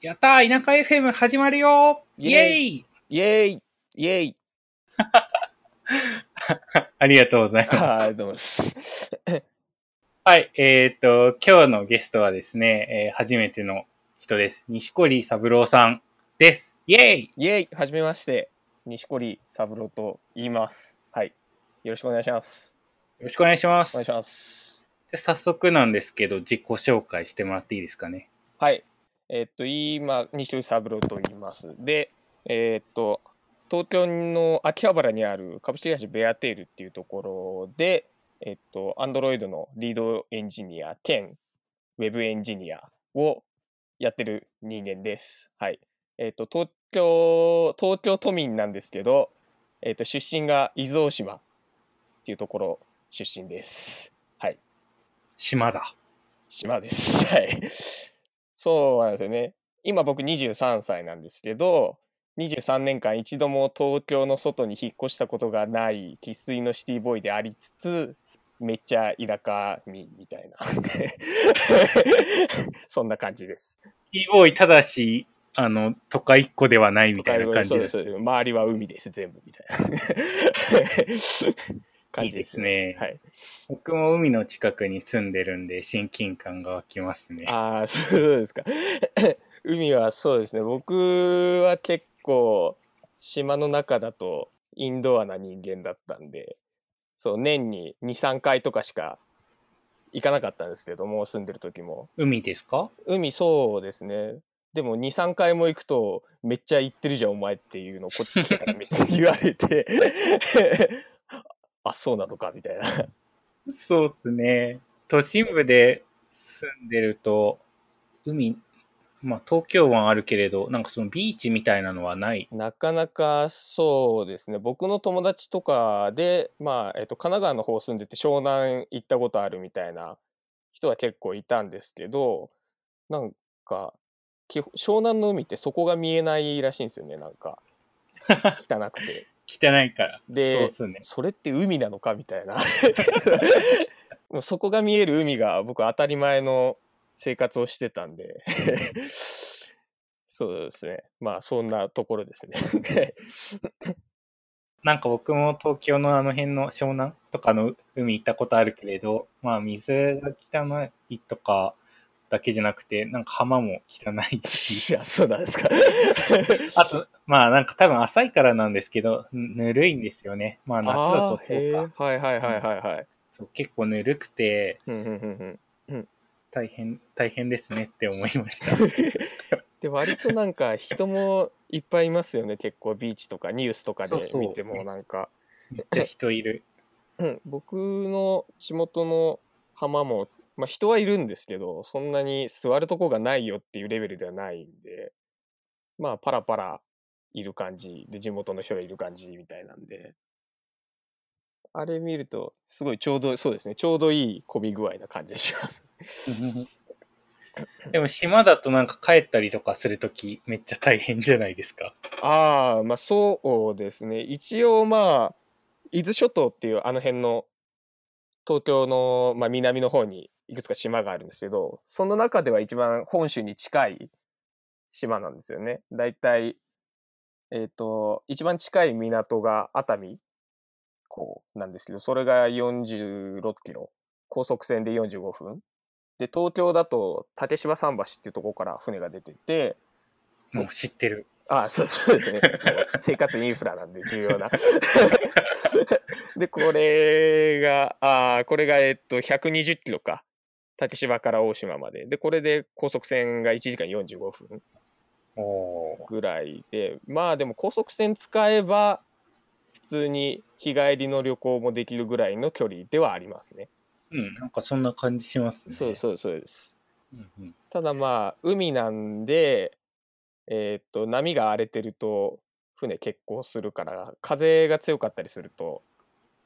やったー田舎 FM 始まるよイェイイェイイェイ ありがとうございます。はい、どうも。はい、えっ、と、今日のゲストはですね、えー初めての人です。西堀三郎さんです。イェイイェイはじめまして、西堀三郎と言います。はい。よろしくお願いします。よろしくお願いします。お願いします。じゃあ早速なんですけど、自己紹介してもらっていいですかね。はい。えっと、今、西堀三郎と言います。で、えっと、東京の秋葉原にある株式会社ベアテールっていうところで、えっと、Android のリードエンジニア兼ウェブエンジニアをやってる人間です。はい。えっと、東京、東京都民なんですけど、えっと、出身が伊豆大島っていうところ出身です。はい。島だ。島です。はい。そうなんですよね。今僕23歳なんですけど、23年間一度も東京の外に引っ越したことがない生粋のシティボーイでありつつ、めっちゃ田舎民みたいな。そんな感じです。e ボーイただし、あの、都会っ子ではないみたいな感じです周りは海です、全部みたいな感いいでじですすね。はい。僕も海の近くに住んでるんで、親近感が湧きますね。ああ、そうですか。海はそうですね。僕は結構島の中だとインドアな人間だったんで、そう、年に2、3回とかしか行かなかったんですけども、住んでる時も。海ですか？海そうですね。でも2、3回も行くと、めっちゃ行ってるじゃん、お前っていうのをこっち来てからめっちゃ言われて、あ、そうなのか、みたいな。そうっすね。都心部で住んでると、海、まあ東京湾あるけれど、なんかそのビーチみたいなのはない？なかなかそうですね。僕の友達とかで、まあ、えっと、神奈川の方住んでて湘南行ったことあるみたいな人は結構いたんですけど、なんか、湘南の海ってそこが見えないらしいんですよね、なんか。汚くて。汚いから。でそね。それって海なのかみたいな。もうそこが見える海が僕当たり前の生活をしてたんで。そうですね。まあそんなところですね。なんか僕も東京のあの辺の湘南とかの海行ったことあるけれど、まあ水が汚いとかだけじゃなくて、なんか浜も汚いいし、や、そうなんですか。あと、まあなんか多分浅いからなんですけど、ぬぬるいんですよね。まあ夏だとそうか。ーはいはいはいはいはい。そう結構ぬるくて、うんうんうんうん大変、大変ですねって思いました。で割となんか人もいっぱいいますよね結構ビーチとかニュースとかでそうそう見てもなんかめっちゃ人いる。うん僕の地元の浜も、まあ、人はいるんですけどそんなに座るとこがないよっていうレベルではないんでまあパラパラいる感じで地元の人がいる感じみたいなんであれ見るとすごいちょうどそうですねちょうどいい混み具合な感じがします。でも島だとなんか帰ったりとかするときめっちゃ大変じゃないですか。ああ、まあそうですね。一応まあ、伊豆諸島っていうあの辺の東京の、まあ、南の方にいくつか島があるんですけど、その中では一番本州に近い島なんですよね。だいたい、えっ、と、一番近い港が熱海港なんですけど、それが46キロ、高速船で45分。で、東京だと竹芝桟橋っていうところから船が出てて、そうもう知ってる。あそうそうですね。生活インフラなんで重要な。で、これが、あーこれが、えっと、120キロか。竹芝から大島まで。で、これで高速船が1時間45分ぐらいで、まあでも高速船使えば、普通に日帰りの旅行もできるぐらいの距離ではありますね。うん、なんかそんな感じしますね。そうそうそうです。うんうん。ただまあ、海なんで、えーっと、波が荒れてると、船欠航するから、風が強かったりすると、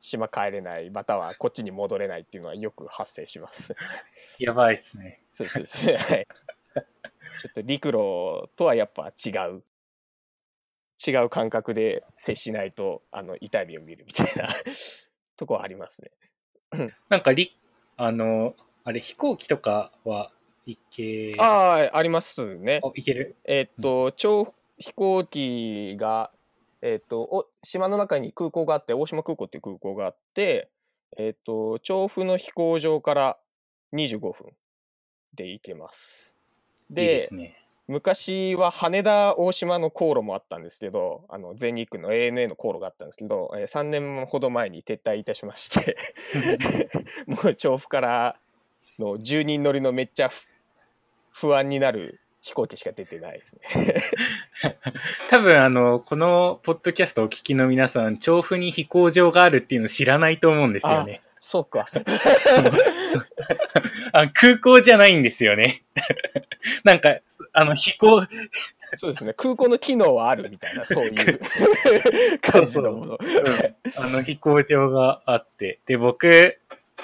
島帰れない、またはこっちに戻れないっていうのはよく発生します。やばいっすね。そうそうそう。はい。ちょっと陸路とはやっぱ違う。違う感覚で接しないと、あの、痛い目を見るみたいなとこはありますね。なんかり、あの、あれ飛行機とかは行け、ああ、ありますね。あ行ける？えーっと、超飛行機が、えーっと、お島の中に空港があって、大島空港っていう空港があって、えーっと、調布の飛行場から25分で行けます。いいで、ね。昔は羽田大島の航路もあったんですけど、あの全日空の ANA の航路があったんですけど、えー3年ほど前に撤退いたしまして、もう調布からの10人乗りのめっちゃ不不安になる飛行機しか出てないですね。多分あの、このポッドキャストをお聞きの皆さん、調布に飛行場があるっていうの知らないと思うんですよね。そうか。そ うあ空港じゃないんですよね。なんか、あの、飛行、そうですね。空港の機能はあるみたいな、そういう感じのもの。あの飛行場があって。で、僕、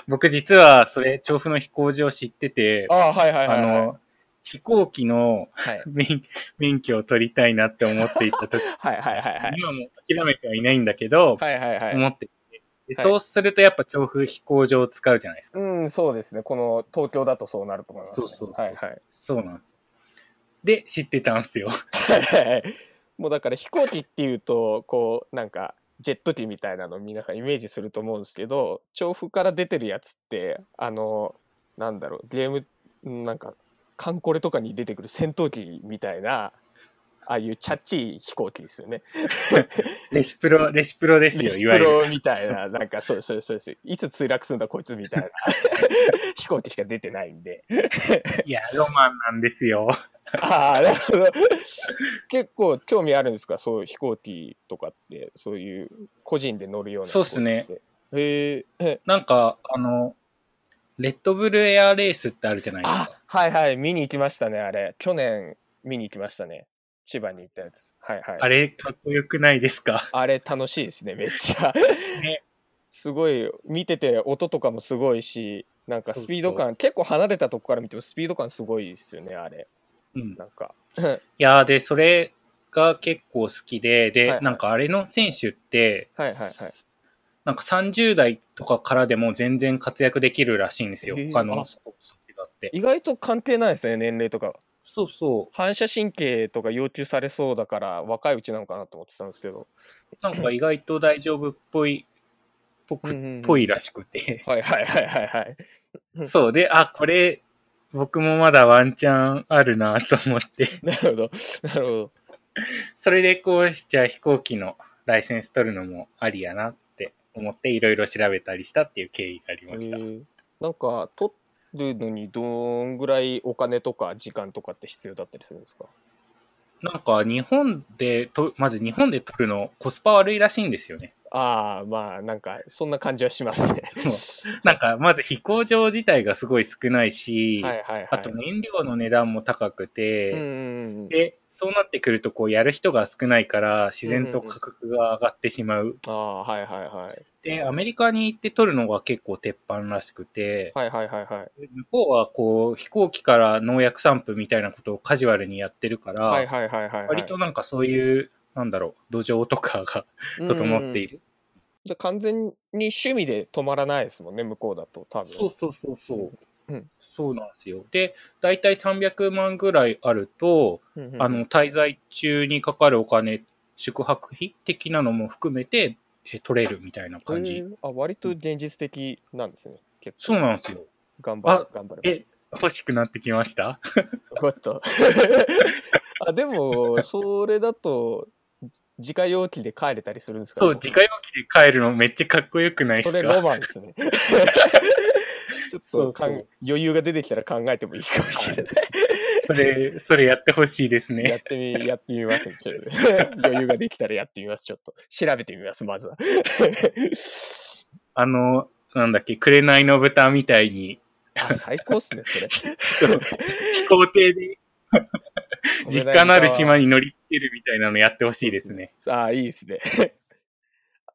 僕実はそれ、調布の飛行場知ってて、ああ、はいはいはい、あはい。の、飛行機のはい 免免許を取りたいなって思っていた時、はいはいはいはい。今も諦めてはいないんだけど、はいはいはい。思っていてではいそうするとやっぱ調布飛行場を使うじゃないですか。うん、そうですね。この東京だとそうなると思います、ね。そうそうはいはい。そうなんです。で、知ってたんですよ。もうだから飛行機っていうとこうなんかジェット機みたいなの皆さんイメージすると思うんですけど調布から出てるやつってあのなんだろうゲームんなんかカンコレとかに出てくる戦闘機みたいなああいうチャッチい飛行機ですよね。レシプロ、レシプロですよ、レシいわゆる。プロみたいななんかそうそうそうですいつ墜落するんだこいつみたいな 飛行機しか出てないんで。いや、ロマンなんですよ。ああ、なるほど。結構興味あるんですか？そういう飛行機とかって、そういう個人で乗るようなそうっすね。へええ。なんか、あの、レッドブルエアレースってあるじゃないですあか。はいはい、見に行きましたね、あれ。去年見に行きましたね。千葉に行ったやつ。はいはい。あれ、かっこよくないですか？あれ楽しいですね、めっちゃ。ね すごい、見てて音とかもすごいし、なんかそうそうスピード感、結構離れたとこから見てもスピード感すごいですよね、あれ。うん。なんか。いやーで、それが結構好きで、で、はいはいなんかあれの選手って、はいはいはい。なんか30代とかからでも全然活躍できるらしいんですよ。他のあスポーツと違って。意外と関係ないですね、年齢とか。そうそう。反射神経とか要求されそうだから若いうちなのかなと思ってたんですけど。なんか意外と大丈夫っぽい、ぽく、ぽいらしくて。はいはいはいはいはい。うんそうで、あ、これ、僕もまだワンチャンあるなと思って。なるほど。なるほど。それでこう、じゃあ飛行機のライセンス取るのもありやなって思っていろいろ調べたりしたっていう経緯がありました。へーなんか取るのにどんぐらいお金とか時間とかって必要だったりするんですか？なんか日本でと、まず日本で取るのコスパ悪いらしいんですよね。ああまあなんかそんな感じはしますね。なんかまず飛行場自体がすごい少ないし、はいはいはい。あと燃料の値段も高くて、うんうんうん、で、そうなってくるとこうやる人が少ないから自然と価格が上がってしまう。ああはいはいはい。で、アメリカに行って取るのが結構鉄板らしくて、はいはいはいはい。向こうはこう飛行機から農薬散布みたいなことをカジュアルにやってるから、はいはいはいはい、はい。割となんかそういう、なんだろう、土壌とかが整っている。で完全に趣味で止まらないですもんね向こうだと多分。そうそうそうそう。うんそうなんですよ。で、だいたい300万ぐらいあると、うんうんあの、滞在中にかかるお金、宿泊費的なのも含めて、え取れるみたいな感じ。あ割と現実的なんですね結構そうなんですよ。頑張る頑張るえ、欲しくなってきました？よかった あでもそれだと自家用機で帰れたりするんですか？そう、自家用機で帰るのめっちゃかっこよくないですか？それロマンですね。ちょっとかん余裕が出てきたら考えてもいいかもしれない。それ、それやってほしいですやっね。てみやってみますちょっと余裕ができたらやってみます。ちょっと。調べてみますまずは。あの、なんだっけ、紅の豚みたいに、あ最高っすねそれ。飛行艇で 実家のある島に乗り付けるみたいなのやってほしいですね。ああいいですね。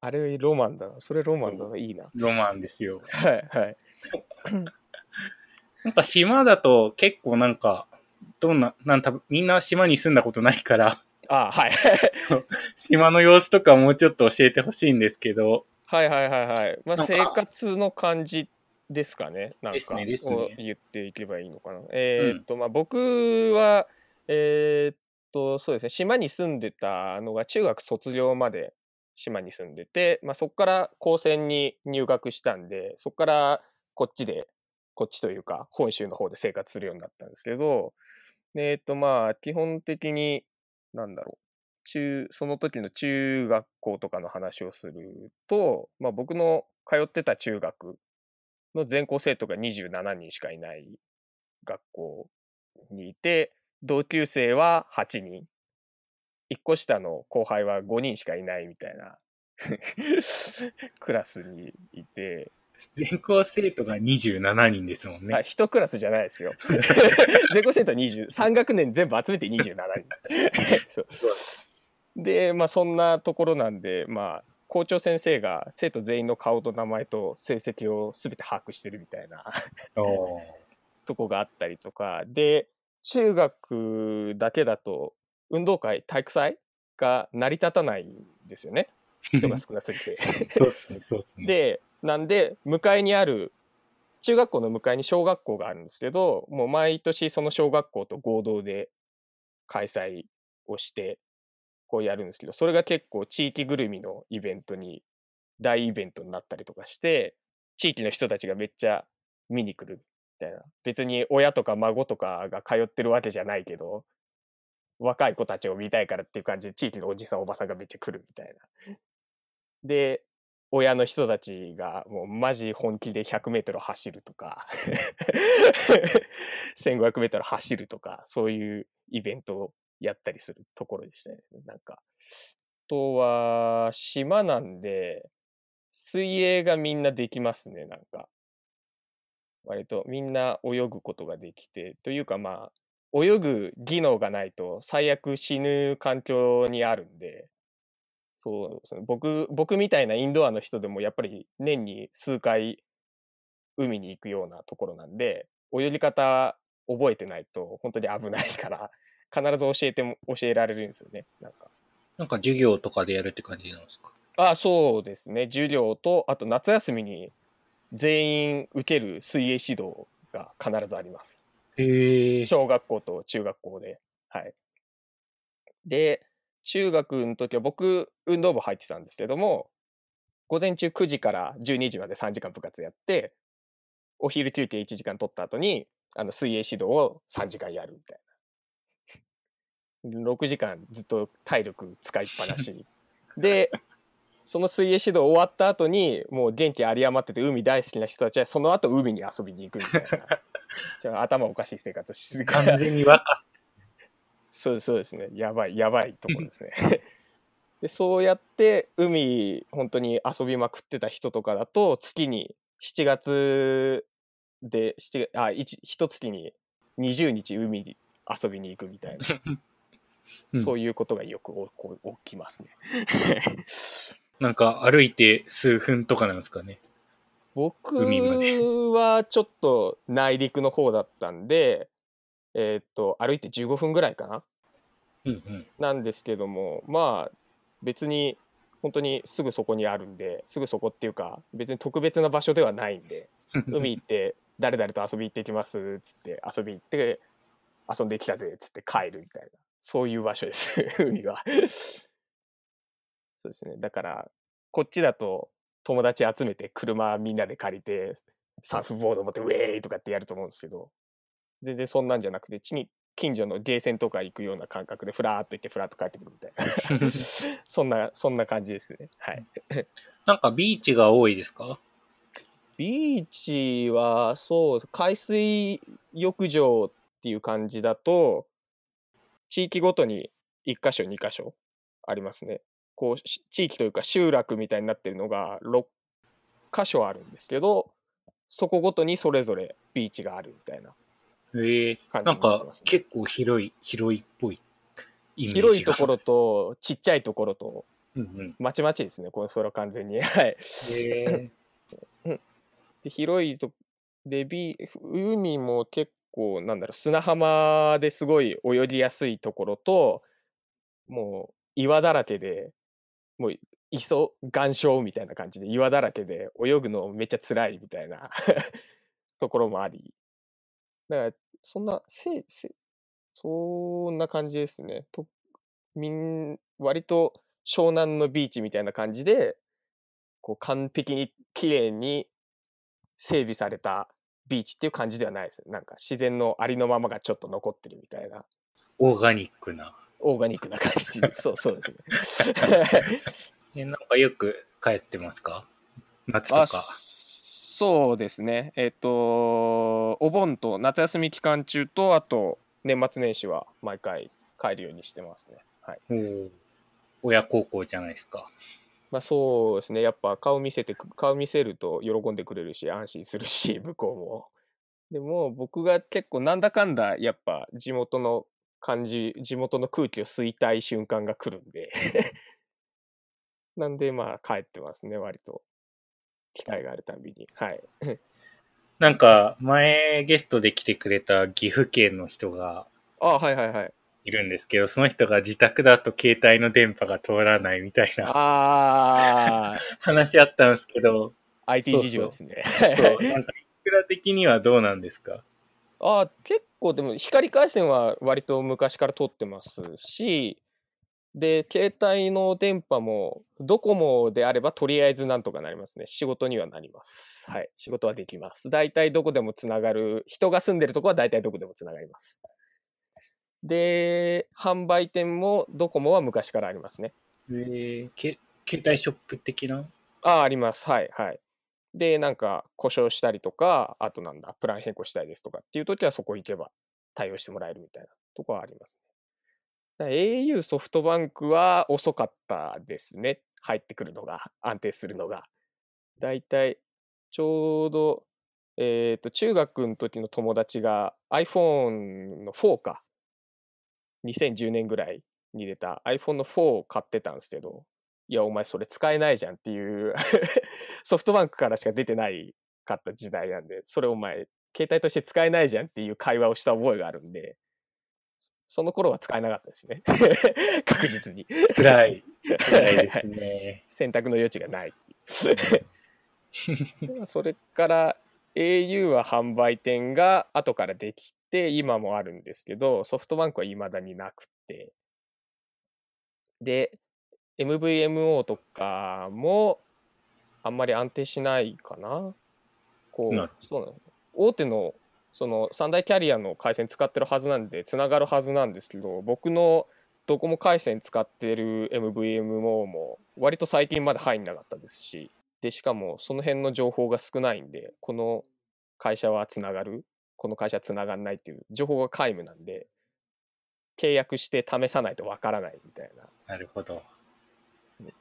あれロマンだな。それロマンだな。いいな。ロマンですよ。はいはい。なんか島だと結構なんか、どんな、なんたみんな島に住んだことないから、あはい。島の様子とかもうちょっと教えてほしいんですけど、はいはいはいはい。まあ、生活の感じですかね。なんか。ねね。を言っていけばいいのかな。えーっと、まあ僕はえーっとそうですね。島に住んでたのが中学卒業まで島に住んでて、まあ、そこから高専に入学したんでそこからこっちでこっちというか本州の方で生活するようになったんですけどえーっとまあ基本的になんだろう中その時の中学校とかの話をすると、まあ、僕の通ってた中学の全校生徒が27人しかいない学校にいて同級生は8人。1個下の後輩は5人しかいないみたいな。クラスにいて、全校生徒が27人ですもんね。あ1クラスじゃないですよ。全校生徒は20 3学年全部集めて27人。そう。でまあそんなところなんでまあ校長先生が生徒全員の顔と名前と成績を全て把握してるみたいな。とこがあったりとか。で中学だけだと運動会体育祭が成り立たないんですよね人が少なすぎて。でなんで向かいにある中学校の向かいに小学校があるんですけどもう毎年その小学校と合同で開催をしてこうやるんですけどそれが結構地域ぐるみのイベントに大イベントになったりとかして地域の人たちがめっちゃ見に来るみたいな別に親とか孫とかが通ってるわけじゃないけど若い子たちを見たいからっていう感じで地域のおじさんおばさんがめっちゃ来るみたいな。で親の人たちがもうマジ本気で100メートル走るとか 1500メートル走るとかそういうイベントをやったりするところでしたねなんか。あとは島なんで水泳がみんなできますねなんか。割とみんな泳ぐことができてというかまあ泳ぐ技能がないと最悪死ぬ環境にあるんでそうですね。僕、僕みたいなインドアの人でもやっぱり年に数回海に行くようなところなんで、泳ぎ方覚えてないと本当に危ないから、必ず教えても、教えられるんですよね。なんか。なんか授業とかでやるって感じなんですか？あそうですね。授業と、あと夏休みに全員受ける水泳指導が必ずあります。へえ。小学校と中学校で。はい。で、中学の時は僕、運動部入ってたんですけども、午前中9時から12時まで3時間部活やって、お昼休憩1時間取った後に、あの水泳指導を3時間やるみたいな。6時間ずっと体力使いっぱなし。で、その水泳指導終わった後に、もう元気有り余ってて海大好きな人たちは、その後海に遊びに行くみたいな。じゃあ頭おかしい生活してる完全に若さ。そうそうですね。やばい、やばいところですね。で、そうやって海、本当に遊びまくってた人とかだと、月に7月で、7あ、一一月に20日海に遊びに行くみたいな、う んそういうことがよくおこ起きますね。なんか歩いて数分とかなんですかね。僕はちょっと内陸の方だったんで、えーっと、歩いて15分ぐらいかなうんうん。なんですけどもまあ別に本当にすぐそこにあるんですぐそこっていうか別に特別な場所ではないんで 海行って誰々と遊び行ってきますっつって遊び行って遊んできたぜっつって帰るみたいなそういう場所です 海はそうですね。だからこっちだと友達集めて車みんなで借りてサーフボード持ってウェーイとかってやると思うんですけど全然そんなんじゃなくて地に近所のゲーセンとか行くような感覚でフラーっと行ってフラーっと帰ってくるみたいな。そんなそんな感じですね。はい。なんかビーチが多いですか？ビーチはそう海水浴場っていう感じだと地域ごとに1箇所2箇所ありますねこうし地域というか集落みたいになってるのが6箇所あるんですけどそこごとにそれぞれビーチがあるみたいなへえ。感じなんかになってますね結構広い、広いっぽいイメージが。広いところとちっちゃいところとうんうん。まちまちですねこの空完全に はい。で広いとでビ海も結構なんだろう砂浜ですごい泳ぎやすいところともう岩だらけでもう磯岩礁みたいな感じで岩だらけで泳ぐのめっちゃ辛いみたいな ところもあり。だからそんなせせそんな感じですね。とみん割と湘南のビーチみたいな感じでこう完璧に綺麗に整備されたビーチっていう感じではないですなんか自然のありのままがちょっと残ってるみたいな。オーガニックな。オーガニックな感じ。そうそうですね。え、なんかよく帰ってますか？夏とあか。そうですね。えっ、とお盆と夏休み期間中とあと年末年始は毎回帰るようにしてますね。はい。親孝行じゃないですか。まあそうですね。やっぱ顔見せてく顔見せると喜んでくれるし安心するし向こうも。でも僕が結構なんだかんだやっぱ地元の感じ地元の空気を吸いたい瞬間が来るんで。なんでまあ帰ってますね割と。機会があるたびに。はい。なんか、前ゲストで来てくれた岐阜県の人があはいはいはい。いるんですけど、その人が自宅だと携帯の電波が通らないみたいなああ 話あったんですけど、IT そうそう事情ですね。そう、なんか、いくら的にはどうなんですか？ああ結構でも光回線は割と昔から通ってますしで携帯の電波もドコモであればとりあえずなんとかなりますね。仕事にはなります。はい。仕事はできます。大体どこでもつながる人が住んでるとこは大体どこでもつながります。で販売店もドコモは昔からありますね。えー、け携帯ショップ的な？ああ、あります。はい、はい。で、なんか、故障したりとか、あとなんだ、プラン変更したいですとかっていう時はそこ行けば対応してもらえるみたいなとこはありますね。au ソフトバンクは遅かったですね。入ってくるのが、安定するのが。だいたい、ちょうど、えっ、と、中学の時の友達が iPhone の4か。2010年ぐらいに出た iPhone の4を買ってたんですけど、いや、お前それ使えないじゃんっていう ソフトバンクからしか出てないかった時代なんで、それお前、携帯として使えないじゃんっていう会話をした覚えがあるんで、そその頃は使えなかったですね。確実に。辛い。辛いですね。選択の余地がないっていう。それから au は販売店が後からできて今もあるんですけどソフトバンクは未だになくてで MVMO とかもあんまり安定しないかな。こうそうなんです大手のその三大キャリアの回線使ってるはずなんでつながるはずなんですけど僕のドコモ回線使ってる MVMO も割と最近まで入んなかったですしでしかもその辺の情報が少ないんでこの会社はつながるこの会社はつながんないっていう情報が皆無なんで契約して試さないとわからないみたいな。なるほど。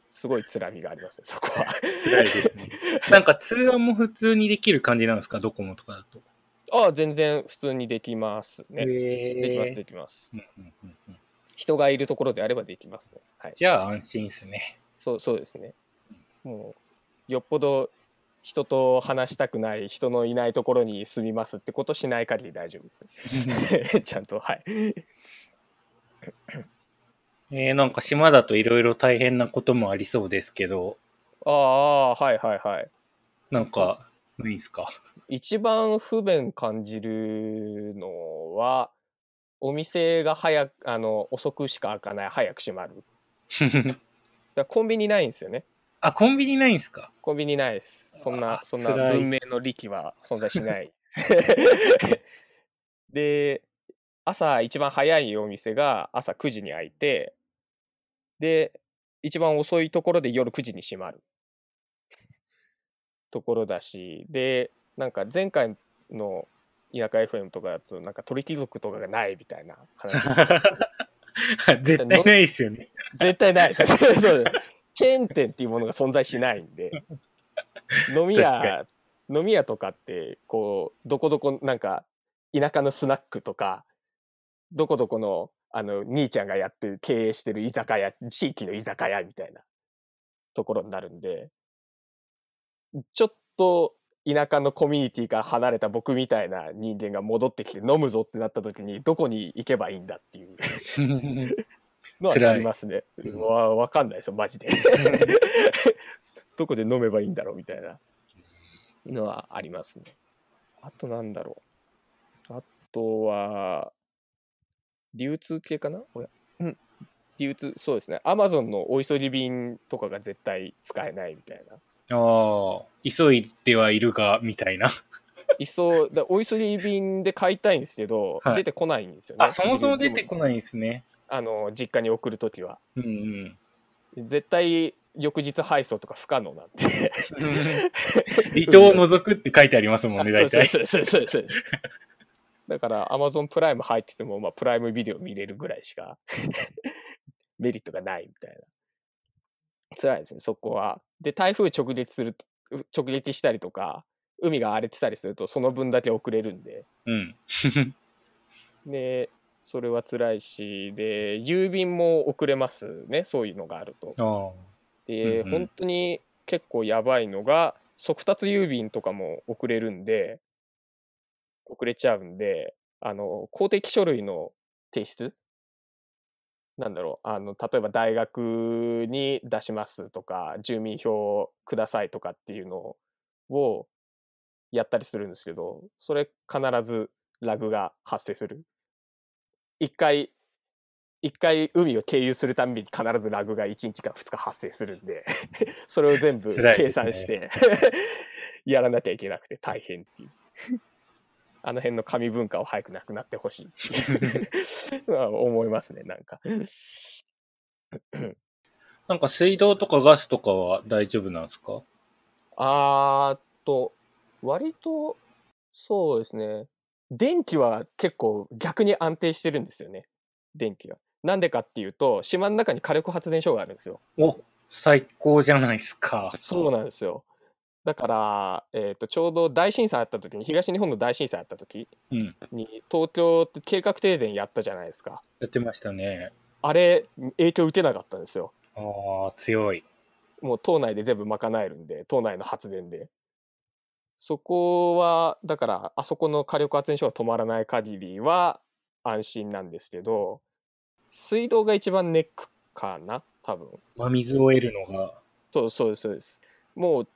すごいつらみがありますねそこは。辛いですね。なんか通話も普通にできる感じなんですか？ドコモとかだと。ああ全然普通にできますね。へできますーできます。うんうんうんうん。人がいるところであればできますね。はい。じゃあ安心ですね。そうそうですね。もうよっぽど人と話したくない人のいないところに住みますってことしない限り大丈夫です ちゃんとはいえー、なんか島だといろいろ大変なこともありそうですけど、ああはいはいはい。なんか、ないんすか？一番不便感じるのはお店が早くあの遅くしか開かない早く閉まる。だコンビニないんですよね。あ、コンビニないんすか？コンビニないです。そんなあそんな文明の利器は存在しない。で朝一番早いお店が朝9時に開いてで一番遅いところで夜9時に閉まる。ところだしでなんか前回の田舎 FM とかだとなんか鳥貴族とかがないみたいな話 絶対ないですよね。絶対ない。そうです。チェーン店っていうものが存在しないんで飲み確屋飲み屋とかってこうどこどこなんか田舎のスナックとかどこどこのあの兄ちゃんがやって経営してる居酒屋地域の居酒屋みたいなところになるんでちょっと田舎のコミュニティから離れた僕みたいな人間が戻ってきて飲むぞってなった時にどこに行けばいいんだっていう のはありますね。うんわわかんないですよ、マジで。どこで飲めばいいんだろうみたいなのはありますね。あとなんだろう。あとは、流通系かな？うん。流通、そうですね。アマゾンのお急ぎ便とかが絶対使えないみたいな。ああ、急いではいるが、みたいな。急だお急ぎ便で買いたいんですけど、はい出てこないんですよね。あ、そもそも出てい。こないんですね。あの、実家に送るときは。うんうん。絶対翌日配送とか不可能なんで。離島を除くって書いてありますもんね、大体。そうそうそうそうそうだから Amazon プライム入ってても、まあ、プライムビデオ見れるぐらいしか メリットがないみたいな。辛いですね、そこは。で、台風直撃すると、直撃したりとか、海が荒れてたりすると、その分だけ遅れるんで。うん。で、それは辛いし、で、郵便も遅れますね、そういうのがあると。あで、うんうん本当に結構やばいのが速達郵便とかも遅れるんで遅れちゃうんであの公的書類の提出？なんだろうあの例えば大学に出しますとか住民票くださいとかっていうのをやったりするんですけどそれ必ずラグが発生する。一回一回海を経由するたんびに必ずラグが1日か2日発生するんでそれを全部計算してやらなきゃいけなくて大変っていうあの辺の紙文化を早くなくなってほしい。思いますねなんか。なんか水道とかガスとかは大丈夫なんですか？あーっと割とそうですね。電気は結構逆に安定してるんですよね。電気がなんでかっていうと島の中に火力発電所があるんですよ。お、最高じゃないですか。そうなんですよ。だから、えー、とちょうど大震災あった時に東日本の大震災あった時うん。に東京って計画停電やったじゃないですかやってましたね。あれ影響受けなかったんですよああ、強い。もう島内で全部賄えるんで島内の発電でそこはだからあそこの火力発電所が止まらない限りは安心なんですけど水道が一番ネックかな多分まあ、水を得るのが。そうそうですそうです。もう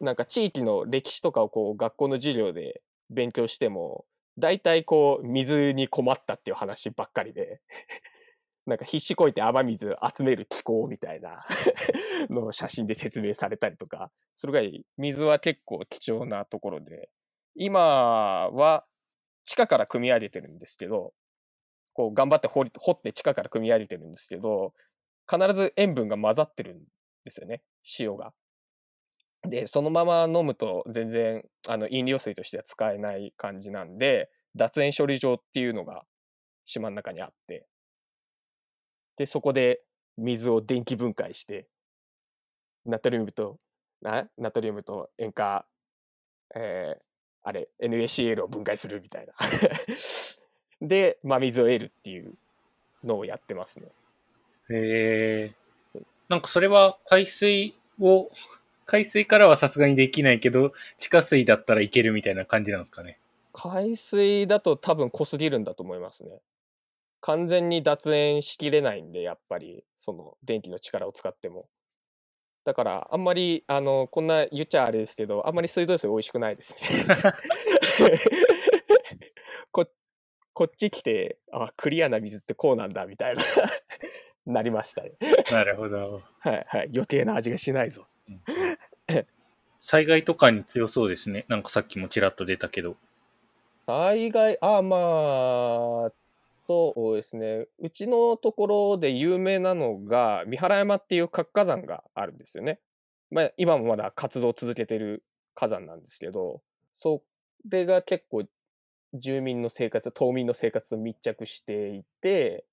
なんか地域の歴史とかをこう学校の授業で勉強しても大体こう水に困ったっていう話ばっかりで なんか必死こいて雨水集める機構みたいな のを写真で説明されたりとかそれぐらい水は結構貴重なところで今は地下から汲み上げてるんですけどこう頑張って掘り掘って地下から汲み上げてるんですけど必ず塩分が混ざってるんですよね塩が。でそのまま飲むと全然あの飲料水としては使えない感じなんで脱塩処理場っていうのが島の中にあってでそこで水を電気分解してナトリウムとなナトリウムと塩化、えーあれ NaCl を分解するみたいな で真水を得るっていうのをやってますね。へえ。なんかそれは海水を、海水からはさすがにできないけど、地下水だったらいけるみたいな感じなんですかね。海水だと多分濃すぎるんだと思いますね。完全に脱塩しきれないんで、やっぱり、その電気の力を使っても。だから、あんまり、あの、こんな言っちゃあれですけど、あんまり水道水美味しくないですね。ここっち来て、あ、クリアな水ってこうなんだ、みたいな、なりましたね。なるほど。はいはい。余計な味がしないぞ。災害とかに強そうですね。なんかさっきもちらっと出たけど。災害、あ、まあ、そうですね。うちのところで有名なのが、三原山っていう活火山があるんですよね。まあ、今もまだ活動を続けてる火山なんですけど、それが結構住民の生活、島民の生活と密着していて、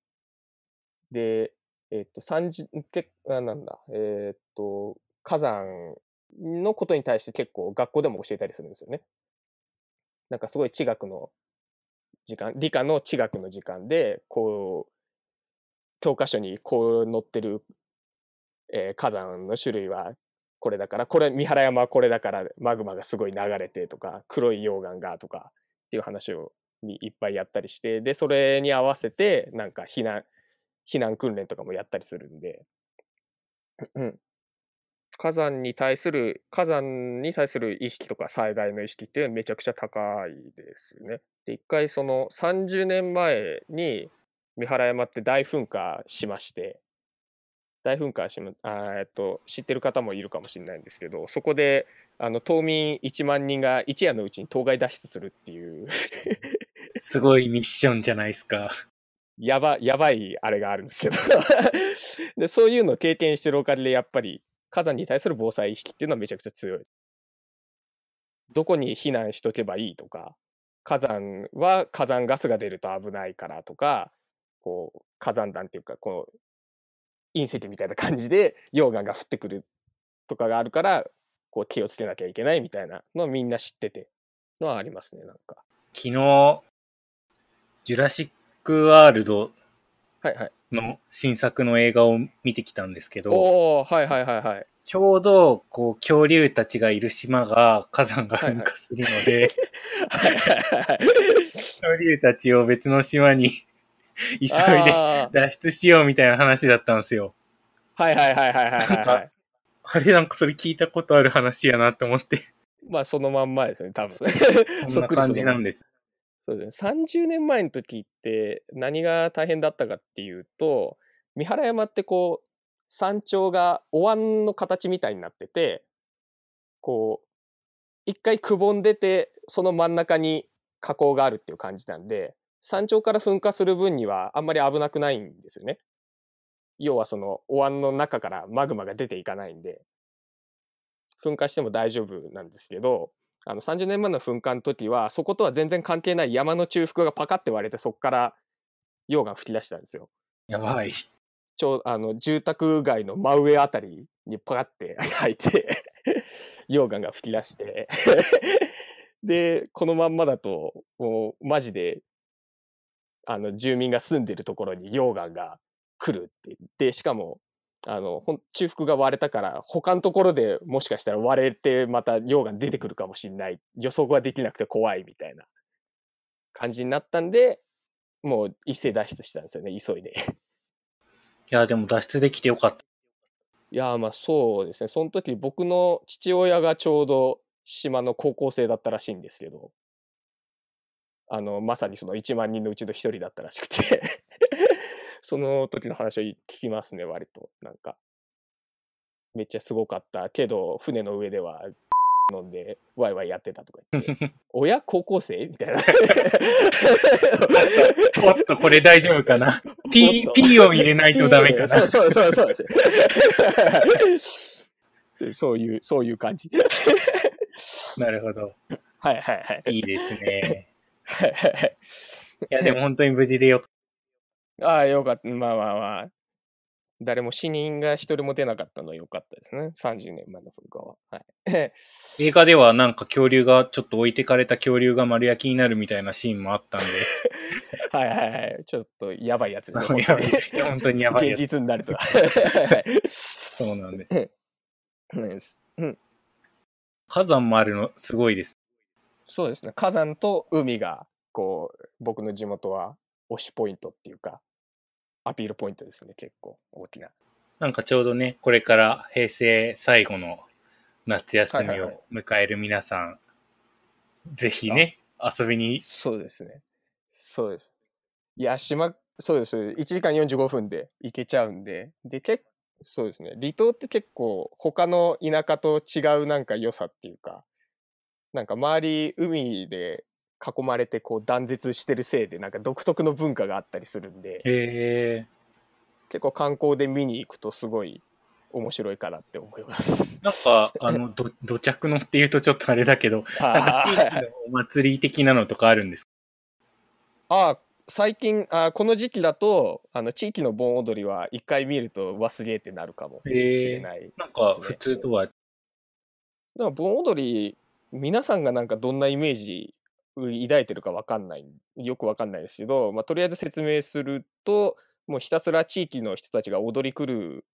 で、えっと、30、けあなんだ、えっと、火山のことに対して結構学校でも教えたりするんですよね。なんかすごい地学の時間、理科の地学の時間で、こう、教科書にこう載ってる、えー火山の種類はこれだから、これ、三原山はこれだから、マグマがすごい流れてとか、黒い溶岩がとかっていう話をいっぱいやったりして、で、それに合わせて、なんか避難、避難訓練とかもやったりするんで、うん、火山に対する、火山に対する意識とか災害の意識っていうのはめちゃくちゃ高いですよね。で、一回その30年前に三原山って大噴火しまして、大噴火しま、あーえっと、知ってる方もいるかもしれないんですけど、そこで、あの、島民1万人が一夜のうちに当該脱出するっていう、すごいミッションじゃないですか。やば、やばいあれがあるんですけど で、そういうのを経験してるおかげで、やっぱり火山に対する防災意識っていうのはめちゃくちゃ強い。どこに避難しとけばいいとか、火山は火山ガスが出ると危ないからとか、こう、火山弾っていうか、こう、隕石みたいな感じで 溶岩が降ってくるとかがあるから、こう気をつけなきゃいけないみたいなのをみんな知っててのはありますね、なんか。昨日、ジュラシックワールドはいはい。の新作の映画を見てきたんですけど、おおはいはいはいはい。ちょうど、こう、恐竜たちがいる島が火山が噴火するので、はいはいはい。恐竜たちを別の島に 急いであー脱出しようみたいな話だったんですよ。はいはいはいはいはいはい。あれなんかそれ聞いたことある話やなと思って、まあそのまんまですね、多分。そんな感じなんで。です。そうですね。30年前の時って何が大変だったかっていうと、三原山ってこう、山頂がお椀の形みたいになってて、こう、一回くぼんでて、その真ん中に火口があるっていう感じなんで、山頂から噴火する分にはあんまり危なくないんですよね。要はそのお椀の中からマグマが出ていかないんで、噴火しても大丈夫なんですけど、あの30年前の噴火の時は、そことは全然関係ない山の中腹がパカって割れて、そこから溶岩吹き出したんですよ。やばい。ちょうあの住宅街の真上あたりにパカって 開いて溶岩が吹き出してでこのまんまだともうマジであの住民が住んでるところに溶岩が来るってでしかもあのほん中腹が割れたから他のところでもしかしたら割れてまた溶岩出てくるかもしれない予測ができなくて怖いみたいな感じになったんでもう一斉脱出したんですよね急いで。いや、でも脱出できてよかった。いやーまあそうですね。その時僕の父親がちょうど島の高校生だったらしいんですけど、あの、まさにその1万人のうちの一人だったらしくて、その時の話を聞きますね、割と。なんか、めっちゃすごかったけど、船の上では 飲んでワイワイやってたとか言って、親高校生？みたいな。おっと、これ大丈夫かな？お ?P っ、と P を入れないとダメかな？そうそうそうそうです。そういう、そういう感じ。なるほど。はいはいはい。いいですね。はいはいはいいや、でも本当に無事でよかっああ、よかった。まあまあまあ。誰も死人が一人も出なかったのは良かったですね。30年前の噴火は。はい。た。映画ではなんか恐竜が、ちょっと置いてかれた恐竜が丸焼きになるみたいなシーンもあったんで、はいはいはい。ちょっとやばいやつですね。本当にやばいや現つ。実になるとそうなんです。です。うん。火山もあるの、すごいです。そうですね。火山と海が、こう、僕の地元は推しポイントっていうか、アピールポイントですね。結構大きな。なんかちょうどね、これから平成最後の夏休みはいはいはいを迎える皆さん、ぜひね、遊びに、そうですね。そうです。いや、島、そうです。1時間45分で行けちゃうんで、で、結そうですね。離島って結構他の田舎と違うなんか良さっていうか、なんか周り海で囲まれてこう断絶してるせいでなんか独特の文化があったりするんで、へえ結構観光で見に行くとすごい面白いかなって思います。なんか、あの、ど、土着のっていうとちょっとあれだけど、お祭り的なのとかあるんですか？あ最近あこの時期だとあの地域の盆踊りは一回見ると忘れってなるかもしれない。なんか、普通とは、だから盆踊り皆さんがなんかどんなイメージ抱いてるかわかんないよくわかんないですけど、まあ、とりあえず説明するともうひたすら地域の人たちが踊り来る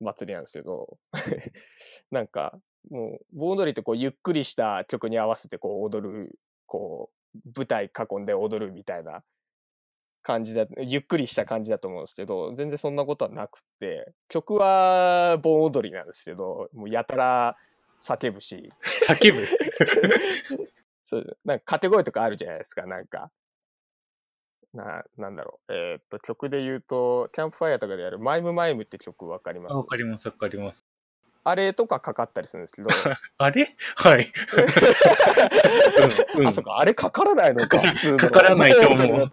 祭りなんですけど なんかもう盆踊りってこうゆっくりした曲に合わせてこう踊るこう舞台囲んで踊るみたいな感じだゆっくりした感じだと思うんですけど全然そんなことはなくて曲は盆踊りなんですけどもうやたら叫ぶし。叫ぶ？そうなんかカテゴリーとかあるじゃないですかなんか。ななんだろう。えーっと曲で言うとキャンプファイヤーとかでやる「マイムマイム」って曲わかります？わかります、わかります。あれとかかかったりするんですけど、あれ？はい。うんうんあ、そっか、あれかからないのか、かから普通のかからないと思う。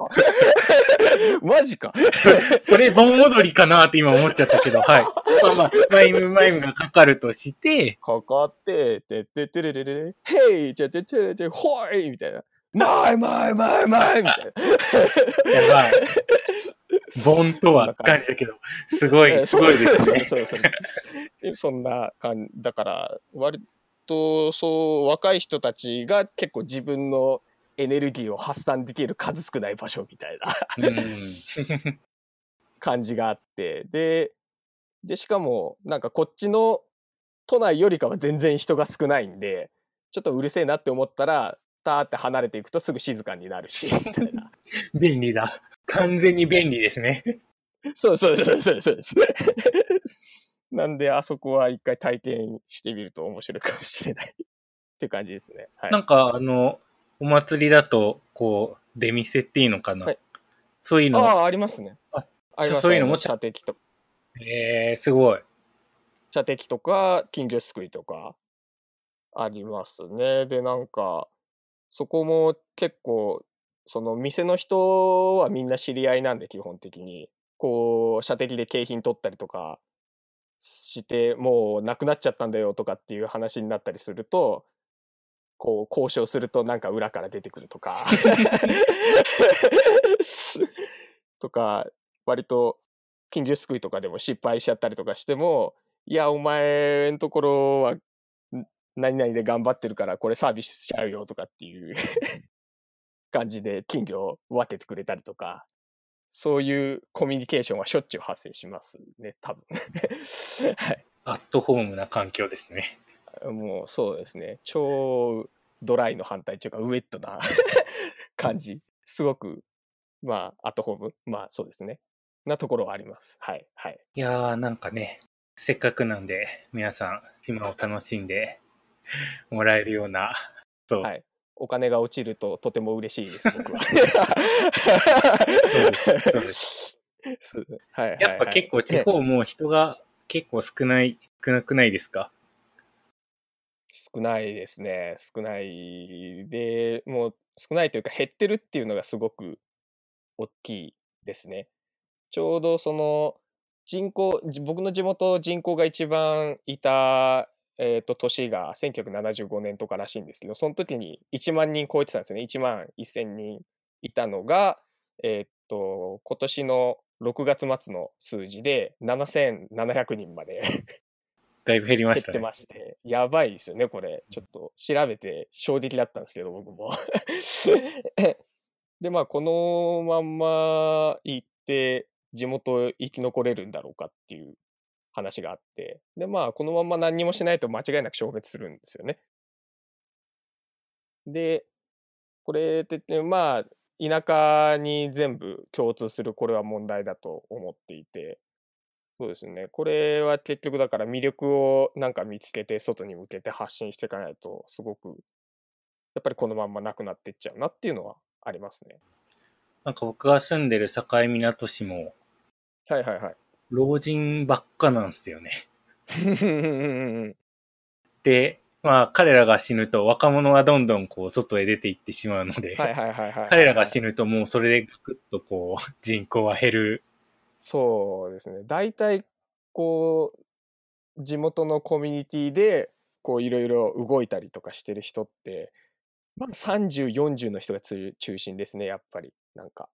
マジか。それ、盆踊りかなって今思っちゃったけど、はい。まあまあ、マイムマイムがかかるとして、かかって、てってってれれれれ、ヘイちゃちゃちゃちゃ、ほいみたいな。マイマイマイマイみたいな。やばい。盆とは感じだけど、すごい、すごいですね。そうそうそうでそんな感じ。だから、割と、そう、若い人たちが結構自分のエネルギーを発散できる数少ない場所みたいな。うん。感じがあってででしかもなんかこっちの都内よりかは全然人が少ないんでちょっとうるせえなって思ったらターって離れていくとすぐ静かになるしみたいな 便利だ。完全に便利ですね。そうそうそうそうそう。ですなんであそこは一回体験してみると面白いかもしれないって感じですね。はい。なんか、あの、お祭りだと、こう、出店っていうのかな？はい。そういうの、ああありますね。あありますそういうのも？あ射的とえー、すごい。射的とか金魚すくいとか。ありますね。でなんかそこも結構その店の人はみんな知り合いなんで基本的に。こう射的で景品取ったりとかしてもうなくなっちゃったんだよとかっていう話になったりするとこう交渉するとなんか裏から出てくるとか。とか割と金魚すくいとかでも失敗しちゃったりとかしてもいやお前んところは何々で頑張ってるからこれサービスしちゃうよとかっていう。感じで金魚を分けてくれたりとかそういうコミュニケーションはしょっちゅう発生しますね多分。はい。アットホームな環境ですね。もうそうですね。超ドライの反対っていうかウェットな 感じ。すごくまあアットホーム。まあそうですね。なところはあります。はいはい。いやー、なんかね、せっかくなんで、皆さん、暇を楽しんでもらえるような、そう、はいお金が落ちるととても嬉しいです僕は。そうですそうはいはいはい。やっぱ結構地方も人が結構少ない、少なくないですか？少ないですね。少ないでもう少ないというか減ってるっていうのがすごく大きいですね。ちょうどその人口じ僕の地元人口が一番いた、えー、と年が1975年とからしいんですけどその時に1万人超えてたんですね1万1000人いたのが、えー、と今年の6月末の数字で7700人まで だいぶ減りま減ってしたね。まして、やばいですよね、これ。ちょっと調べて衝撃だったんですけど、僕も。で、まあ、このまんま行って、地元生き残れるんだろうかっていう話があって、で、まあ、このまんま何にもしないと間違いなく消滅するんですよね。で、これって言って、まあ、田舎に全部共通するこれは問題だと思っていて、そうですね。これは結局だから魅力をなんか見つけて外に向けて発信していかないとすごくやっぱりこのまんまなくなっていっちゃうなっていうのはありますね。なんか僕が住んでる境港市も、はいはいはい。老人ばっかなんですよね。で、まあ彼らが死ぬと若者はどんどんこう外へ出ていってしまうので。彼らが死ぬともうそれでぐっとこう人口は減る。そうですね。大体こう地元のコミュニティでこういろいろ動いたりとかしてる人って、まあ、30、40の人がつ中心ですね、やっぱり。なんか。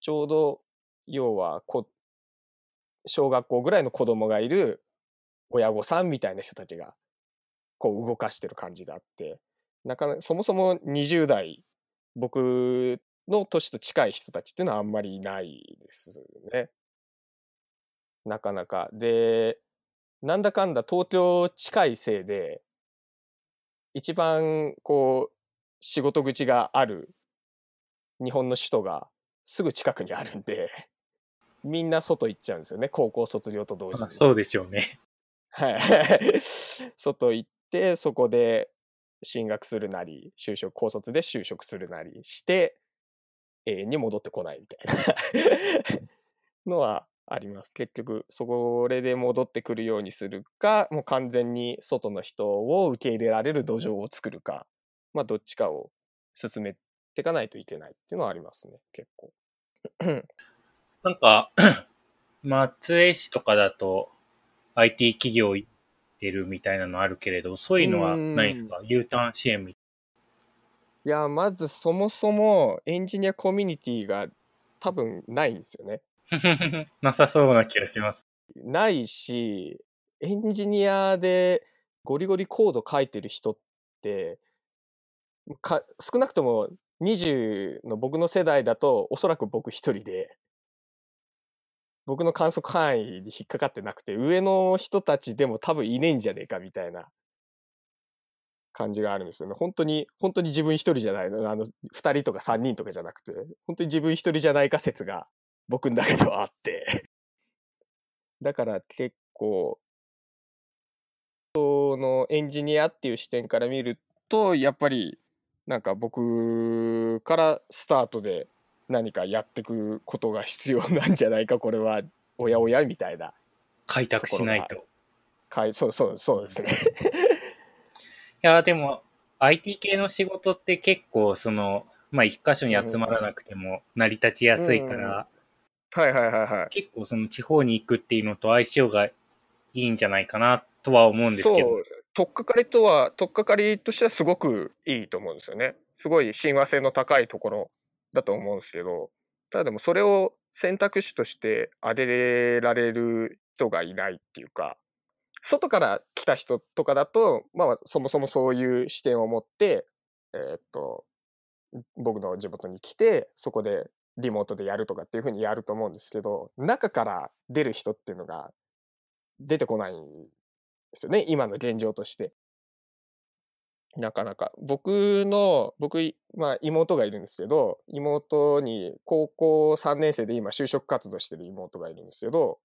ちょうど、要はこ、小学校ぐらいの子供がいる親御さんみたいな人たちがこう動かしてる感じがあって、なかなかそもそも20代、僕の年と近い人たちっていうのはあんまりいないですね。なかなか。で、なんだかんだ東京近いせいで、一番こう、仕事口がある日本の首都がすぐ近くにあるんで、みんな外行っちゃうんですよね、高校卒業と同時に。そうでしょうね。はい。外行って、そこで進学するなり、就職、高卒で就職するなりして、永遠に戻ってこないみたいなのはあります。結局、それで戻ってくるようにするか、もう完全に外の人を受け入れられる土壌を作るか、まあ、どっちかを進めていかないといけないっていうのはありますね、結構。なんか、松江市とかだと IT 企業行ってるみたいなのあるけれど、そういうのはないですか ?U ターン支援みいや、まずそもそもエンジニアコミュニティが多分ないんですよね。たいな。なさそうな気がします。ないし、エンジニアでゴリゴリコード書いてる人って、か少なくとも20の僕の世代だとおそらく僕一人で、僕の観測範囲に引っかかってなくて、上の人たちでも多分いねえんじゃねえかみたいな感じがあるんですよね。本当に、本当に自分一人じゃないの。あの、二人とか三人とかじゃなくて、本当に自分一人じゃないか説が僕の中ではあって。だから結構、そのエンジニアっていう視点から見ると、やっぱりなんか僕からスタートで何かやってくことが必要なんじゃないか、これは、おやおやみたいな。開拓しないと。いかいそうそうそうですね。や、でも IT 系の仕事って結構その、まあ一箇所に集まらなくても成り立ちやすいから、はいはいはいはい。結構その地方に行くっていうのと相性がいいんじゃないかなとは思うんですけど。そう、取っかかりとは、取っかかりとしてはすごくいいと思うんですよね。すごい親和性の高いところだと思うんですけど、ただでもそれを選択肢として挙げられる人がいないっていうか、外から来た人とかだと、まあそもそもそういう視点を持って、えーっと、僕の地元に来て、そこでリモートでやるとかっていうふうにやると思うんですけど、中から出る人っていうのが出てこないんですよね、今の現状として。なかなか。僕の、僕、まあ妹がいるんですけど、妹に高校3年生で今就職活動してる妹がいるんですけど、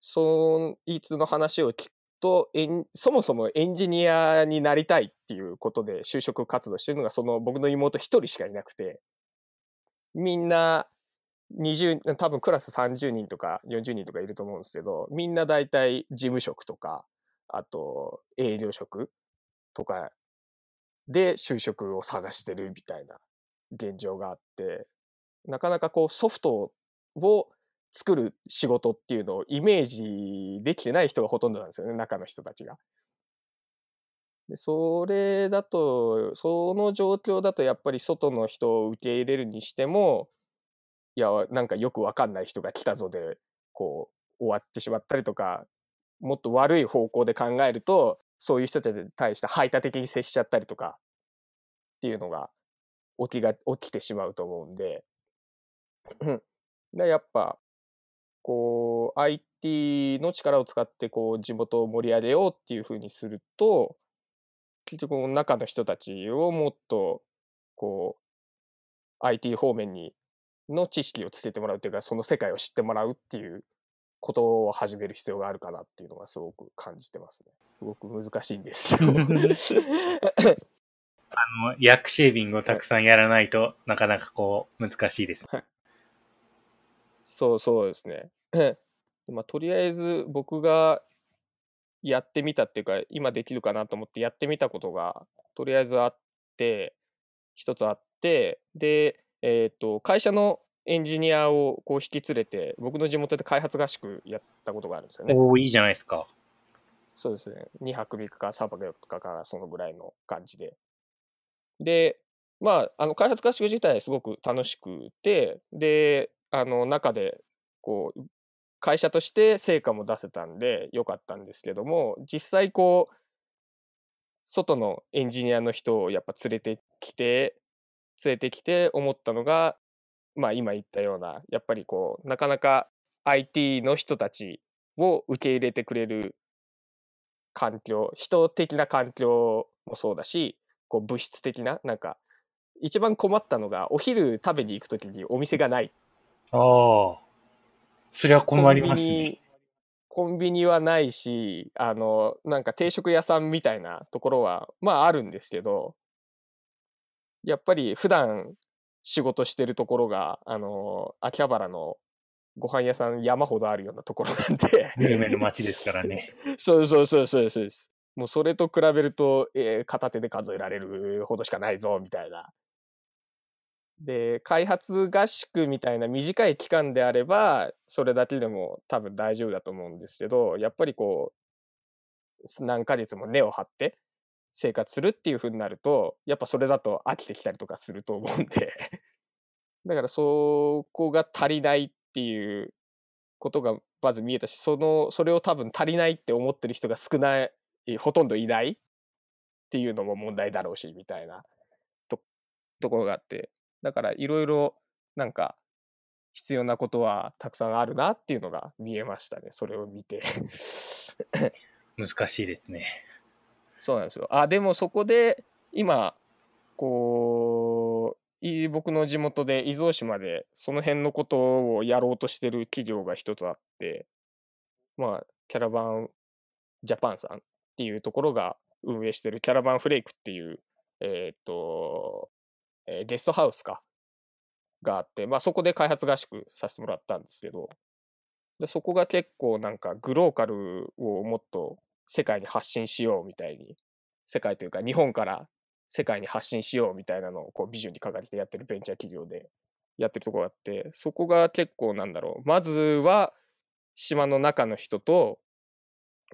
そいつの話を聞くと、そもそもエンジニアになりたいっていうことで就職活動してるのが、その僕の妹一人しかいなくて、みんな20、多分クラス30人とか40人とかいると思うんですけど、みんな大体事務職とか、あと営業職とかで就職を探してるみたいな現状があって、なかなかこうソフトを作る仕事っていうのをイメージできてない人がほとんどなんですよね、中の人たちが。でそれだと、その状況だとやっぱり外の人を受け入れるにしても、いや、なんかよくわかんない人が来たぞで、こう、終わってしまったりとか、もっと悪い方向で考えると、そういう人たちに対して排他的に接しちゃったりとか、っていうのが起きが、起きてしまうと思うんで、でやっぱ、こう、IT の力を使って、こう、地元を盛り上げようっていうふうにすると、結局、中の人たちをもっと、こう、IT 方面に、の知識をつけてもらうっていうか、その世界を知ってもらうっていうことを始める必要があるかなっていうのがすごく感じてますね。すごく難しいんですよ。あの、薬シェービングをたくさんやらないとなかなかこう難しいです。そうそうですね。まあ、とりあえず僕がやってみたっていうか、今できるかなと思ってやってみたことが、とりあえずあって、一つあって、で、えっ、と、会社のエンジニアをこう引き連れて、僕の地元で開発合宿やったことがあるんですよね。おおいいじゃないですか。そうですね。2泊3日か3泊4日か、そのぐらいの感じで。で、まあ、あの、開発合宿自体すごく楽しくて、で、あの、中で、こう、会社として成果も出せたんで、よかったんですけども、実際こう、外のエンジニアの人をやっぱ連れてきて、連れてきて思ったのが、まあ今言ったような、やっぱりこう、なかなか IT の人たちを受け入れてくれる環境、人的な環境もそうだし、こう物質的な、なんか、一番困ったのが、お昼食べに行くときにお店がない。ああ。それは困りますね。コンビニはないし、あの、なんか定食屋さんみたいなところは、まああるんですけど、やっぱり普段仕事してるところが、あの、秋葉原のご飯屋さん山ほどあるようなところなんで、グルメの街ですからね。そうそうそうそうそうです。もうそれと比べると、えー片手で数えられるほどしかないぞ、みたいな。で、開発合宿みたいな短い期間であれば、それだけでも多分大丈夫だと思うんですけど、やっぱりこう、何ヶ月も根を張って生活するっていう風になると、やっぱそれだと飽きてきたりとかすると思うんで、だからそこが足りないっていうことがまず見えたし、その、それを多分足りないって思ってる人が少ない、ほとんどいないっていうのも問題だろうし、みたいなとところがあって、だからいろいろなんか必要なことはたくさんあるなっていうのが見えましたね、それを見て。難しいですね。そうなんですよ。あ、でもそこで今、こう、い僕の地元で伊豆大島でその辺のことをやろうとしてる企業が一つあって、まあ、キャラバンジャパンさんっていうところが運営してるキャラバンフレイクっていう、えーっと、えーゲストハウスか、があって、まあそこで開発合宿させてもらったんですけど、でそこが結構なんかグローカルをもっと世界に発信しようみたいに、世界というか日本から世界に発信しようみたいなのをこうビジョンに掲げてやってるベンチャー企業でやってるところがあって、そこが結構なんだろう。まずは島の中の人と、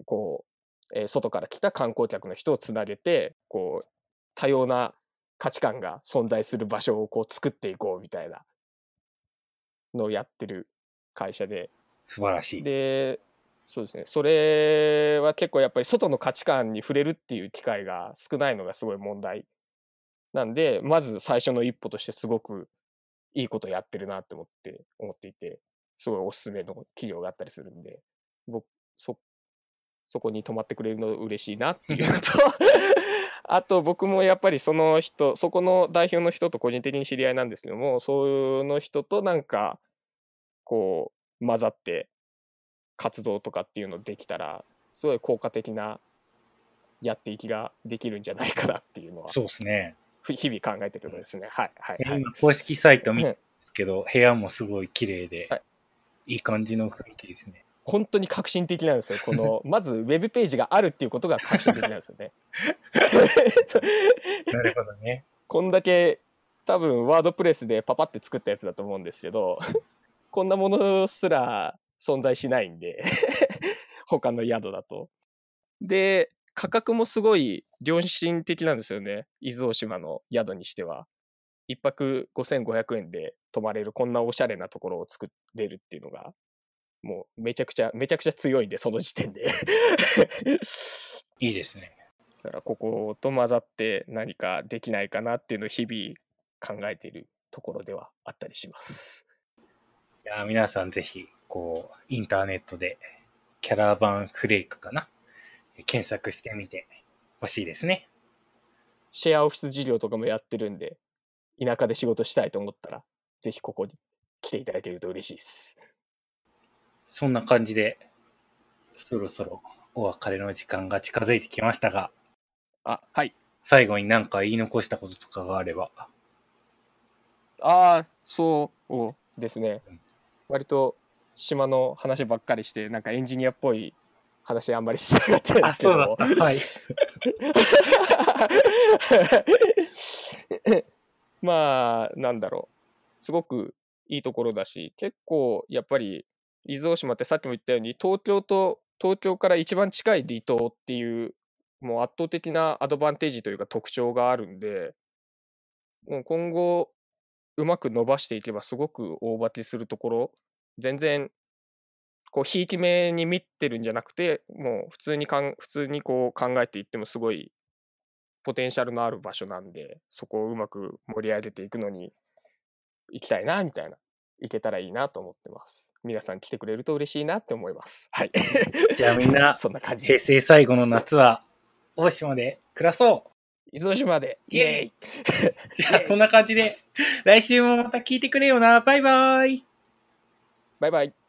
こう、えー外から来た観光客の人をつなげて、こう、多様な価値観が存在する場所をこう作っていこうみたいなのをやってる会社で、素晴らしい。で、そうですね。それは結構やっぱり外の価値観に触れるっていう機会が少ないのがすごい問題なんで、まず最初の一歩としてすごくいいことやってるなって思って、思っていて、すごいおすすめの企業があったりするんで、僕、そ、そこに泊まってくれるの嬉しいなっていうのと、あと僕もやっぱりその人、そこの代表の人と個人的に知り合いなんですけども、そういうの人となんか、こう、混ざって活動とかっていうのできたら、すごい効果的なやっていきができるんじゃないかなっていうのは、そうですね。ふ日々考えてるところですね。はい、はい、はい。今、公式サイト見たんですけど、部屋もすごい綺麗で、はいいい感じの雰囲気ですね。本当に革新的なんですよ。この、まずウェブページがあるっていうことが革新的なんですよね。なるほどね。こんだけ多分ワードプレスでパパって作ったやつだと思うんですけど、こんなものすら存在しないんで、他の宿だと。で、価格もすごい良心的なんですよね。伊豆大島の宿にしては。一泊5500円で泊まれるこんなおしゃれなところを作れるっていうのが、もうめちゃくちゃ、めちゃくちゃ強いんで、その時点で。いいですね。だからここと混ざって何かできないかなっていうのを日々考えているところではあったりします。いや皆さんぜひ、こう、インターネットで、キャラバンフレークかな？検索してみてほしいですね。シェアオフィス事業とかもやってるんで、田舎で仕事したいと思ったら、ぜひここに来ていただけると嬉しいです。そんな感じで、そろそろお別れの時間が近づいてきましたが、あ、はい。最後に何か言い残したこととかがあれば。ああ、そうですね。割と島の話ばっかりして、なんかエンジニアっぽい話あんまりしてなかったんですけども。はい。まあ、なんだろう。すごくいいところだし、結構やっぱり伊豆大島ってさっきも言ったように、東京と、東京から一番近い離島っていう、もう圧倒的なアドバンテージというか特徴があるんで、もう今後、うまく伸ばしていけばすごく大化けするところ、全然、こう、ひいき目に見てるんじゃなくて、もう普通にかん、普通にこう考えていってもすごいポテンシャルのある場所なんで、そこをうまく盛り上げていくのに行きたいな、みたいな。行けたらいいなと思ってます。皆さん来てくれると嬉しいなって思います。はい。じゃあみんな、そんな感じ平。成最後の夏は、大島で暮らそう伊豆大島で。イエーイ じゃあ、そんな感じで、来週もまた聞いてくれよな。バイバイ。バイバイ。